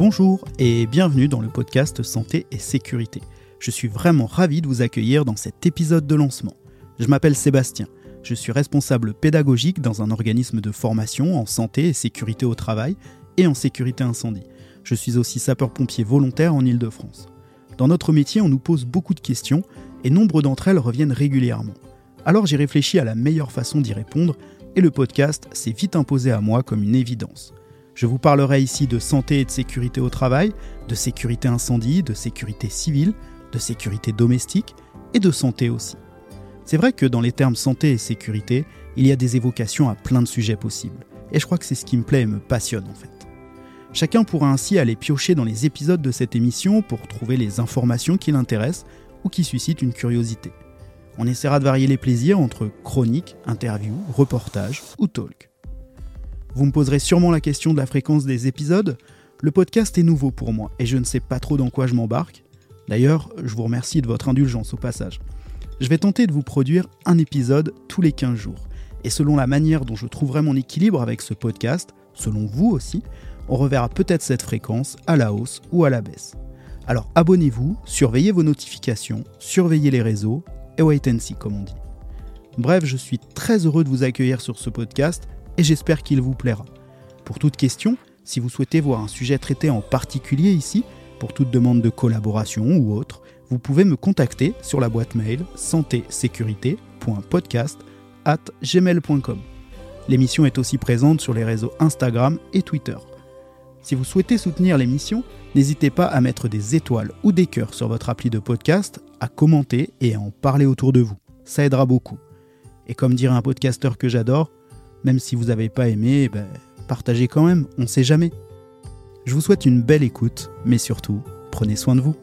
Bonjour et bienvenue dans le podcast Santé et Sécurité. Je suis vraiment ravi de vous accueillir dans cet épisode de lancement. Je m'appelle Sébastien, je suis responsable pédagogique dans un organisme de formation en santé et sécurité au travail et en sécurité incendie. Je suis aussi sapeur-pompier volontaire en Ile-de-France. Dans notre métier, on nous pose beaucoup de questions et nombre d'entre elles reviennent régulièrement. Alors j'ai réfléchi à la meilleure façon d'y répondre et le podcast s'est vite imposé à moi comme une évidence. Je vous parlerai ici de santé et de sécurité au travail, de sécurité incendie, de sécurité civile, de sécurité domestique et de santé aussi. C'est vrai que dans les termes santé et sécurité, il y a des évocations à plein de sujets possibles. Et je crois que c'est ce qui me plaît et me passionne en fait. Chacun pourra ainsi aller piocher dans les épisodes de cette émission pour trouver les informations qui l'intéressent ou qui suscitent une curiosité. On essaiera de varier les plaisirs entre chronique, interview, reportage ou talk. Vous me poserez sûrement la question de la fréquence des épisodes. Le podcast est nouveau pour moi et je ne sais pas trop dans quoi je m'embarque. D'ailleurs, je vous remercie de votre indulgence au passage. Je vais tenter de vous produire un épisode tous les 15 jours. Et selon la manière dont je trouverai mon équilibre avec ce podcast, selon vous aussi, on reverra peut-être cette fréquence à la hausse ou à la baisse. Alors abonnez-vous, surveillez vos notifications, surveillez les réseaux et wait and see comme on dit. Bref, je suis très heureux de vous accueillir sur ce podcast et j'espère qu'il vous plaira. Pour toute question, si vous souhaitez voir un sujet traité en particulier ici, pour toute demande de collaboration ou autre, vous pouvez me contacter sur la boîte mail santé-sécurité.podcast@gmail.com. L'émission est aussi présente sur les réseaux Instagram et Twitter. Si vous souhaitez soutenir l'émission, n'hésitez pas à mettre des étoiles ou des cœurs sur votre appli de podcast, à commenter et à en parler autour de vous. Ça aidera beaucoup. Et comme dirait un podcasteur que j'adore, même si vous n'avez pas aimé, ben, partagez quand même, on sait jamais. Je vous souhaite une belle écoute, mais surtout, prenez soin de vous.